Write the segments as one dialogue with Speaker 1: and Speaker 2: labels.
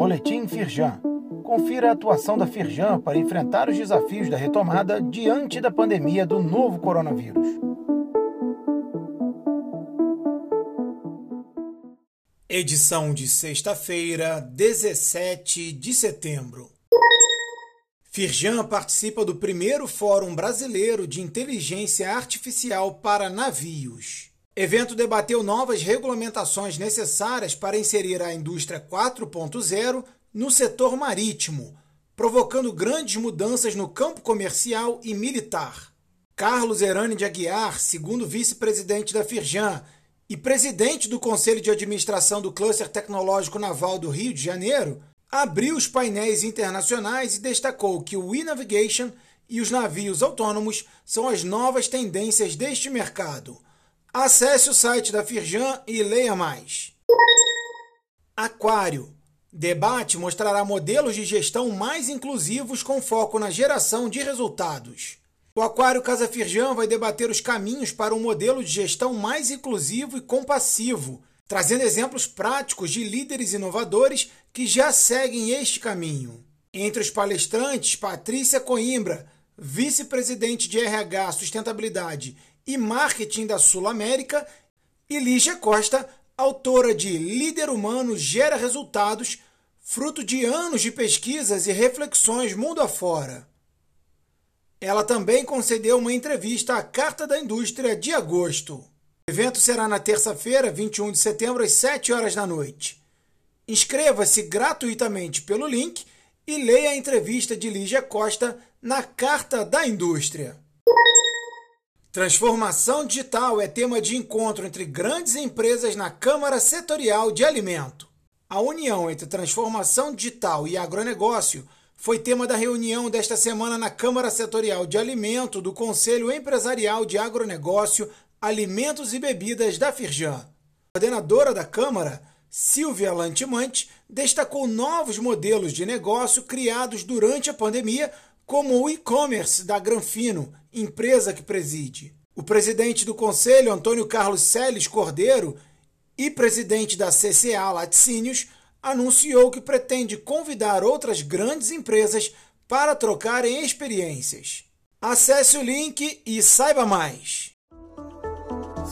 Speaker 1: Boletim Firjan. Confira a atuação da Firjan para enfrentar os desafios da retomada diante da pandemia do novo coronavírus. Edição de sexta-feira, 17 de setembro. Firjan participa do primeiro Fórum Brasileiro de Inteligência Artificial para Navios. Evento debateu novas regulamentações necessárias para inserir a indústria 4.0 no setor marítimo, provocando grandes mudanças no campo comercial e militar. Carlos Herani de Aguiar, segundo vice-presidente da Firjan e presidente do Conselho de Administração do Cluster Tecnológico Naval do Rio de Janeiro, abriu os painéis internacionais e destacou que o e-navigation e os navios autônomos são as novas tendências deste mercado. Acesse o site da Firjan e leia mais. Aquário. Debate mostrará modelos de gestão mais inclusivos com foco na geração de resultados. O Aquário Casa Firjan vai debater os caminhos para um modelo de gestão mais inclusivo e compassivo, trazendo exemplos práticos de líderes inovadores que já seguem este caminho. Entre os palestrantes, Patrícia Coimbra, vice-presidente de RH, sustentabilidade e marketing da Sul América, e Lígia Costa, autora de Líder Humano Gera Resultados, fruto de anos de pesquisas e reflexões mundo afora. Ela também concedeu uma entrevista à Carta da Indústria de agosto. O evento será na terça-feira, 21 de setembro, às 7 horas da noite. Inscreva-se gratuitamente pelo link e leia a entrevista de Lígia Costa na Carta da Indústria. Transformação digital é tema de encontro entre grandes empresas na Câmara Setorial de Alimento. A união entre transformação digital e agronegócio foi tema da reunião desta semana na Câmara Setorial de Alimento do Conselho Empresarial de Agronegócio Alimentos e Bebidas da Firjan. A coordenadora da Câmara, Silvia Lantimante, destacou novos modelos de negócio criados durante a pandemia, como o e-commerce da Granfino, empresa que preside. O presidente do conselho, Antônio Carlos Celes Cordeiro, e presidente da CCA Laticínios, anunciou que pretende convidar outras grandes empresas para trocarem experiências. Acesse o link e saiba mais.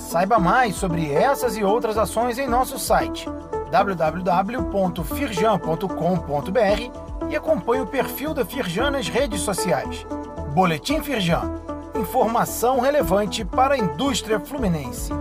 Speaker 1: Saiba mais sobre essas e outras ações em nosso site www.firjan.com.br e acompanhe o perfil da Firjan nas redes sociais. Boletim Firjan. Informação relevante para a indústria fluminense.